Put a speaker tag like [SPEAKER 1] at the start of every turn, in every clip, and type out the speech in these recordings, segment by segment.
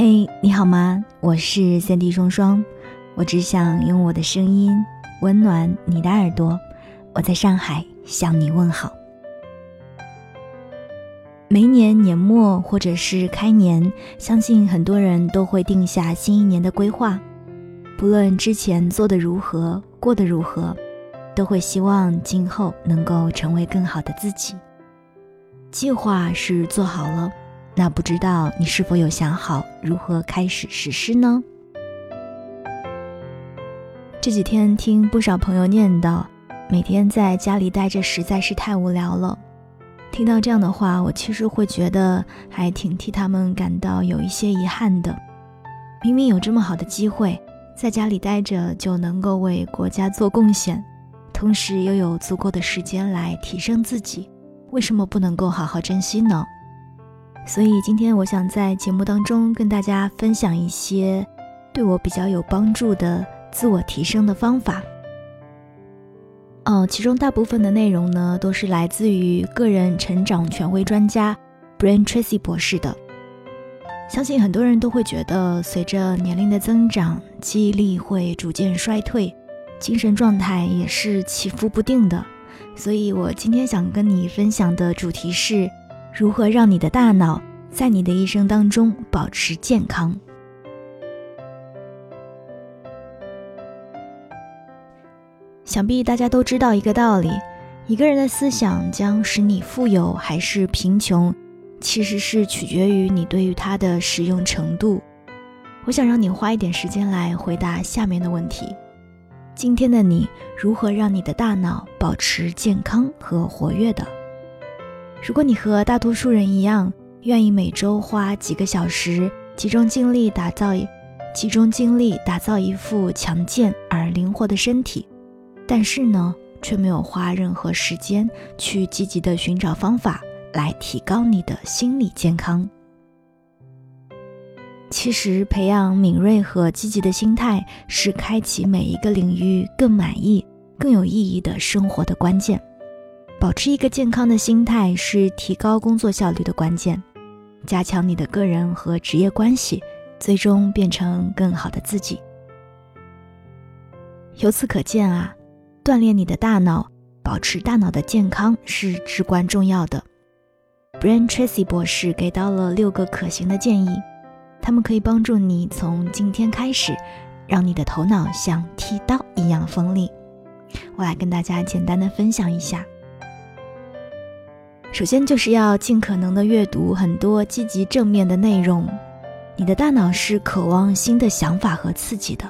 [SPEAKER 1] 嘿，你好吗？我是三 D 双双，我只想用我的声音温暖你的耳朵。我在上海向你问好。每年年末或者是开年，相信很多人都会定下新一年的规划，不论之前做的如何，过得如何，都会希望今后能够成为更好的自己。计划是做好了。那不知道你是否有想好如何开始实施呢？这几天听不少朋友念叨，每天在家里待着实在是太无聊了。听到这样的话，我其实会觉得还挺替他们感到有一些遗憾的。明明有这么好的机会，在家里待着就能够为国家做贡献，同时又有足够的时间来提升自己，为什么不能够好好珍惜呢？所以今天我想在节目当中跟大家分享一些对我比较有帮助的自我提升的方法。哦，其中大部分的内容呢都是来自于个人成长权威专家 Brian Tracy 博士的。相信很多人都会觉得，随着年龄的增长，记忆力会逐渐衰退，精神状态也是起伏不定的。所以我今天想跟你分享的主题是。如何让你的大脑在你的一生当中保持健康？想必大家都知道一个道理：一个人的思想将使你富有还是贫穷，其实是取决于你对于它的使用程度。我想让你花一点时间来回答下面的问题：今天的你如何让你的大脑保持健康和活跃的？如果你和大多数人一样，愿意每周花几个小时集中精力打造一集中精力打造一副强健而灵活的身体，但是呢，却没有花任何时间去积极的寻找方法来提高你的心理健康。其实，培养敏锐和积极的心态是开启每一个领域更满意、更有意义的生活的关键。保持一个健康的心态是提高工作效率的关键，加强你的个人和职业关系，最终变成更好的自己。由此可见啊，锻炼你的大脑，保持大脑的健康是至关重要的。Brian Tracy 博士给到了六个可行的建议，他们可以帮助你从今天开始，让你的头脑像剃刀一样锋利。我来跟大家简单的分享一下。首先就是要尽可能的阅读很多积极正面的内容，你的大脑是渴望新的想法和刺激的，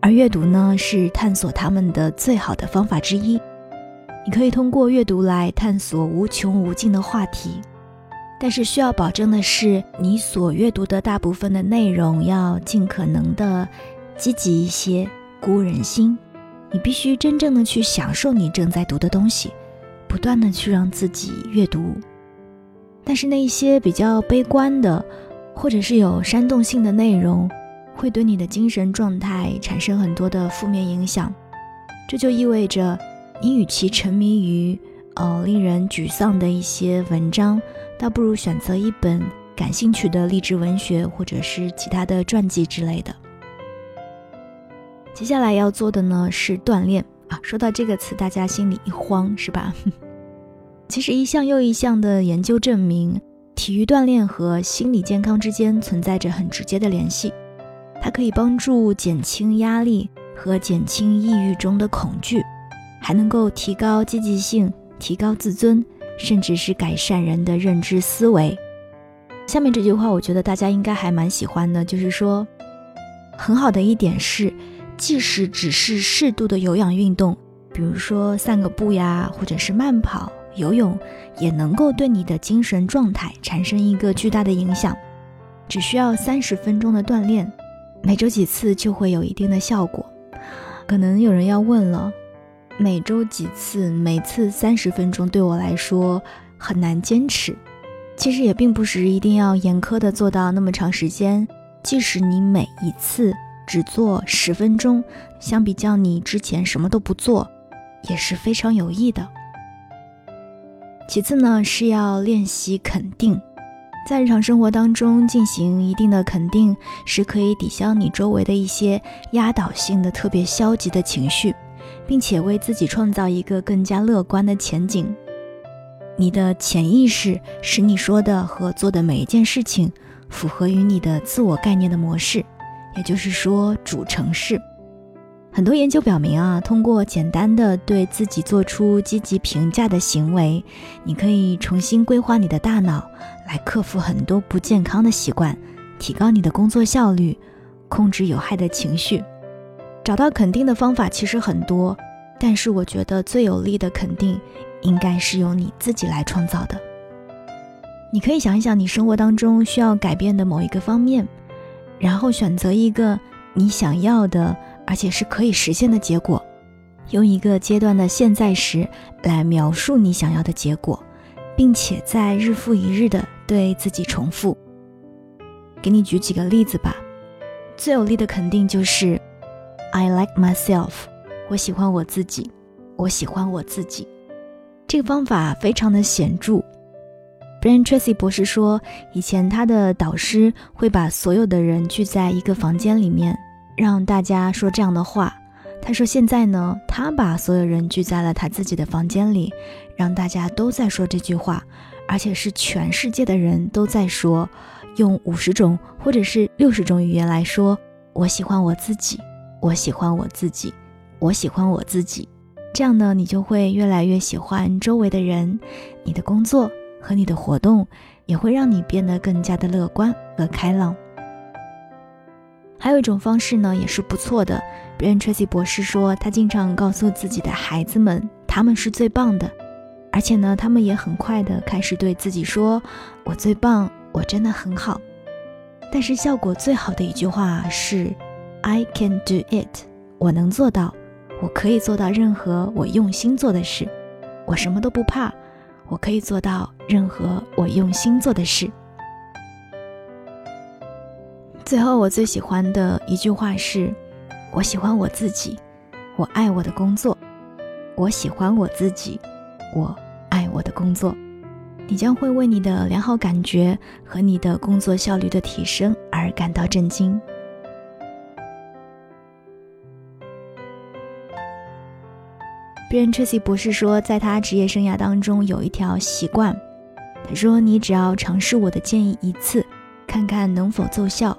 [SPEAKER 1] 而阅读呢是探索他们的最好的方法之一。你可以通过阅读来探索无穷无尽的话题，但是需要保证的是，你所阅读的大部分的内容要尽可能的积极一些，鼓舞人心。你必须真正的去享受你正在读的东西。不断的去让自己阅读，但是那一些比较悲观的，或者是有煽动性的内容，会对你的精神状态产生很多的负面影响。这就意味着，你与其沉迷于呃令人沮丧的一些文章，倒不如选择一本感兴趣的励志文学，或者是其他的传记之类的。接下来要做的呢是锻炼。啊，说到这个词，大家心里一慌，是吧？其实一项又一项的研究证明，体育锻炼和心理健康之间存在着很直接的联系。它可以帮助减轻压力和减轻抑郁中的恐惧，还能够提高积极性、提高自尊，甚至是改善人的认知思维。下面这句话，我觉得大家应该还蛮喜欢的，就是说，很好的一点是。即使只是适度的有氧运动，比如说散个步呀，或者是慢跑、游泳，也能够对你的精神状态产生一个巨大的影响。只需要三十分钟的锻炼，每周几次就会有一定的效果。可能有人要问了，每周几次，每次三十分钟，对我来说很难坚持。其实也并不是一定要严苛的做到那么长时间，即使你每一次。只做十分钟，相比较你之前什么都不做，也是非常有益的。其次呢，是要练习肯定，在日常生活当中进行一定的肯定，是可以抵消你周围的一些压倒性的、特别消极的情绪，并且为自己创造一个更加乐观的前景。你的潜意识使你说的和做的每一件事情符合于你的自我概念的模式，也就是说主程式。很多研究表明啊，通过简单的对自己做出积极评价的行为，你可以重新规划你的大脑，来克服很多不健康的习惯，提高你的工作效率，控制有害的情绪。找到肯定的方法其实很多，但是我觉得最有力的肯定，应该是由你自己来创造的。你可以想一想你生活当中需要改变的某一个方面，然后选择一个你想要的。而且是可以实现的结果，用一个阶段的现在时来描述你想要的结果，并且在日复一日的对自己重复。给你举几个例子吧。最有力的肯定就是 I like myself，我喜欢我自己，我喜欢我自己。这个方法非常的显著。An Tracy 博士说，以前他的导师会把所有的人聚在一个房间里面。让大家说这样的话。他说：“现在呢，他把所有人聚在了他自己的房间里，让大家都在说这句话，而且是全世界的人都在说，用五十种或者是六十种语言来说：我喜欢我自己，我喜欢我自己，我喜欢我自己。这样呢，你就会越来越喜欢周围的人，你的工作和你的活动也会让你变得更加的乐观和开朗。”还有一种方式呢，也是不错的。Brian Tracy 博士说，他经常告诉自己的孩子们，他们是最棒的，而且呢，他们也很快的开始对自己说：“我最棒，我真的很好。”但是效果最好的一句话是：“I can do it，我能做到，我可以做到任何我用心做的事，我什么都不怕，我可以做到任何我用心做的事。”最后，我最喜欢的一句话是：“我喜欢我自己，我爱我的工作。我喜欢我自己，我爱我的工作。”你将会为你的良好感觉和你的工作效率的提升而感到震惊。别人 Tracy 博士说，在他职业生涯当中有一条习惯，他说：“你只要尝试我的建议一次，看看能否奏效。”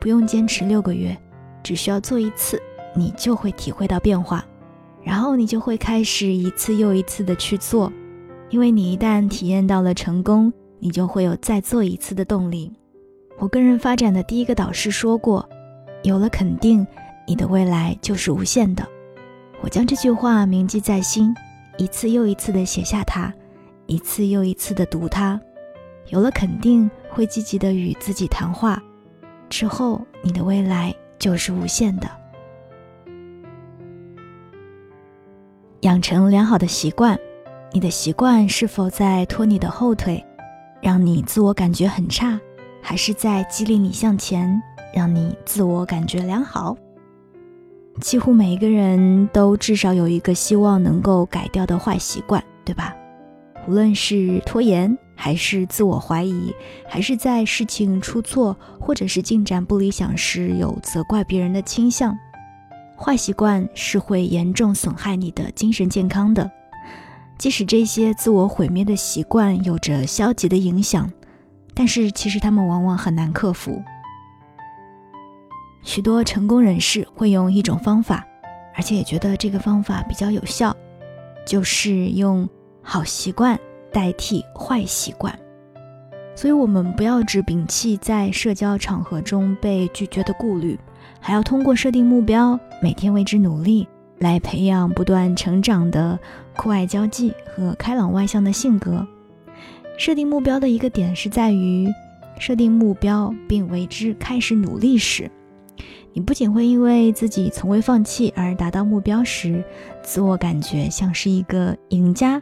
[SPEAKER 1] 不用坚持六个月，只需要做一次，你就会体会到变化，然后你就会开始一次又一次的去做，因为你一旦体验到了成功，你就会有再做一次的动力。我个人发展的第一个导师说过，有了肯定，你的未来就是无限的。我将这句话铭记在心，一次又一次的写下它，一次又一次的读它。有了肯定，会积极的与自己谈话。之后，你的未来就是无限的。养成良好的习惯，你的习惯是否在拖你的后腿，让你自我感觉很差，还是在激励你向前，让你自我感觉良好？几乎每一个人都至少有一个希望能够改掉的坏习惯，对吧？无论是拖延。还是自我怀疑，还是在事情出错或者是进展不理想时有责怪别人的倾向。坏习惯是会严重损害你的精神健康的。即使这些自我毁灭的习惯有着消极的影响，但是其实他们往往很难克服。许多成功人士会用一种方法，而且也觉得这个方法比较有效，就是用好习惯。代替坏习惯，所以我们不要只摒弃在社交场合中被拒绝的顾虑，还要通过设定目标，每天为之努力，来培养不断成长的酷爱交际和开朗外向的性格。设定目标的一个点是在于，设定目标并为之开始努力时，你不仅会因为自己从未放弃而达到目标时，自我感觉像是一个赢家。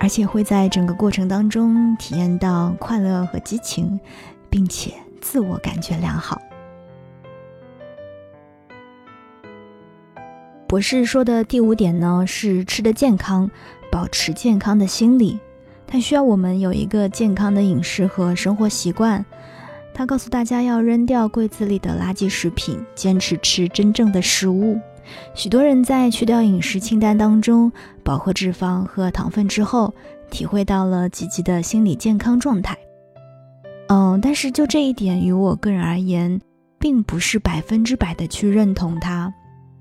[SPEAKER 1] 而且会在整个过程当中体验到快乐和激情，并且自我感觉良好。博士说的第五点呢是吃的健康，保持健康的心理。它需要我们有一个健康的饮食和生活习惯。他告诉大家要扔掉柜子里的垃圾食品，坚持吃真正的食物。许多人在去掉饮食清单当中饱和脂肪和糖分之后，体会到了积极的心理健康状态。嗯，但是就这一点，于我个人而言，并不是百分之百的去认同它。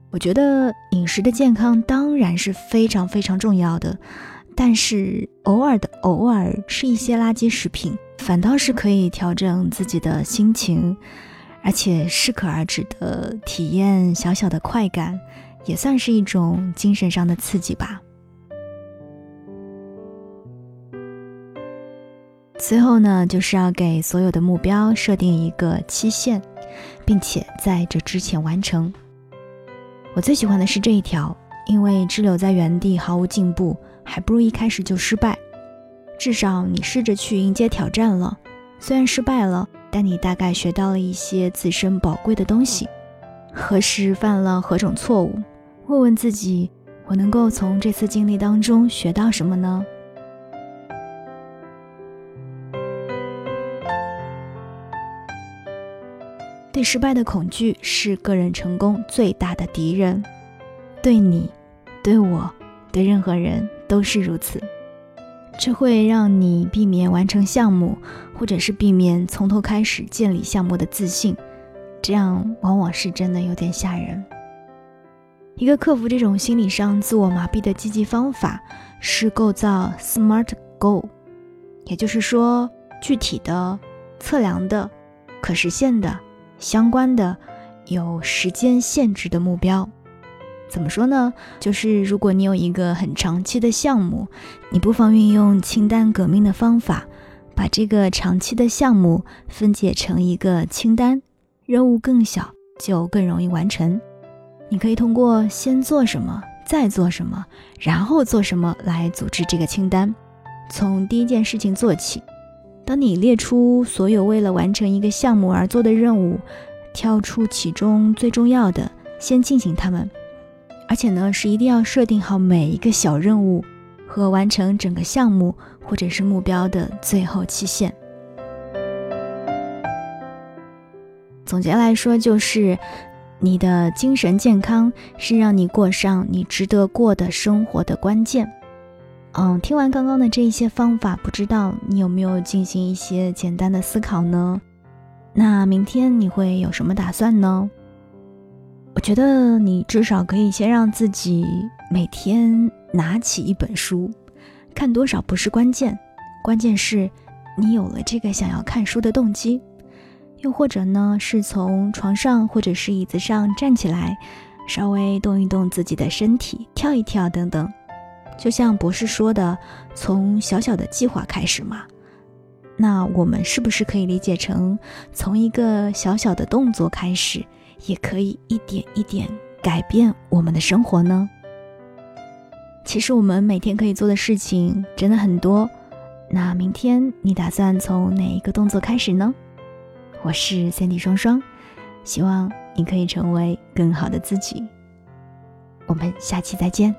[SPEAKER 1] 我觉得饮食的健康当然是非常非常重要的，但是偶尔的偶尔吃一些垃圾食品，反倒是可以调整自己的心情，而且适可而止的体验小小的快感，也算是一种精神上的刺激吧。最后呢，就是要给所有的目标设定一个期限，并且在这之前完成。我最喜欢的是这一条，因为滞留在原地毫无进步，还不如一开始就失败。至少你试着去迎接挑战了，虽然失败了，但你大概学到了一些自身宝贵的东西。何时犯了何种错误？问问自己，我能够从这次经历当中学到什么呢？对失败的恐惧是个人成功最大的敌人，对你、对我、对任何人都是如此。这会让你避免完成项目，或者是避免从头开始建立项目的自信，这样往往是真的有点吓人。一个克服这种心理上自我麻痹的积极方法是构造 SMART Goal，也就是说，具体的、测量的、可实现的。相关的有时间限制的目标，怎么说呢？就是如果你有一个很长期的项目，你不妨运用清单革命的方法，把这个长期的项目分解成一个清单，任务更小就更容易完成。你可以通过先做什么，再做什么，然后做什么来组织这个清单，从第一件事情做起。当你列出所有为了完成一个项目而做的任务，挑出其中最重要的，先进行它们。而且呢，是一定要设定好每一个小任务和完成整个项目或者是目标的最后期限。总结来说，就是你的精神健康是让你过上你值得过的生活的关键。嗯，听完刚刚的这一些方法，不知道你有没有进行一些简单的思考呢？那明天你会有什么打算呢？我觉得你至少可以先让自己每天拿起一本书，看多少不是关键，关键是你有了这个想要看书的动机。又或者呢，是从床上或者是椅子上站起来，稍微动一动自己的身体，跳一跳等等。就像博士说的，从小小的计划开始嘛，那我们是不是可以理解成，从一个小小的动作开始，也可以一点一点改变我们的生活呢？其实我们每天可以做的事情真的很多，那明天你打算从哪一个动作开始呢？我是三 D 双双，希望你可以成为更好的自己。我们下期再见。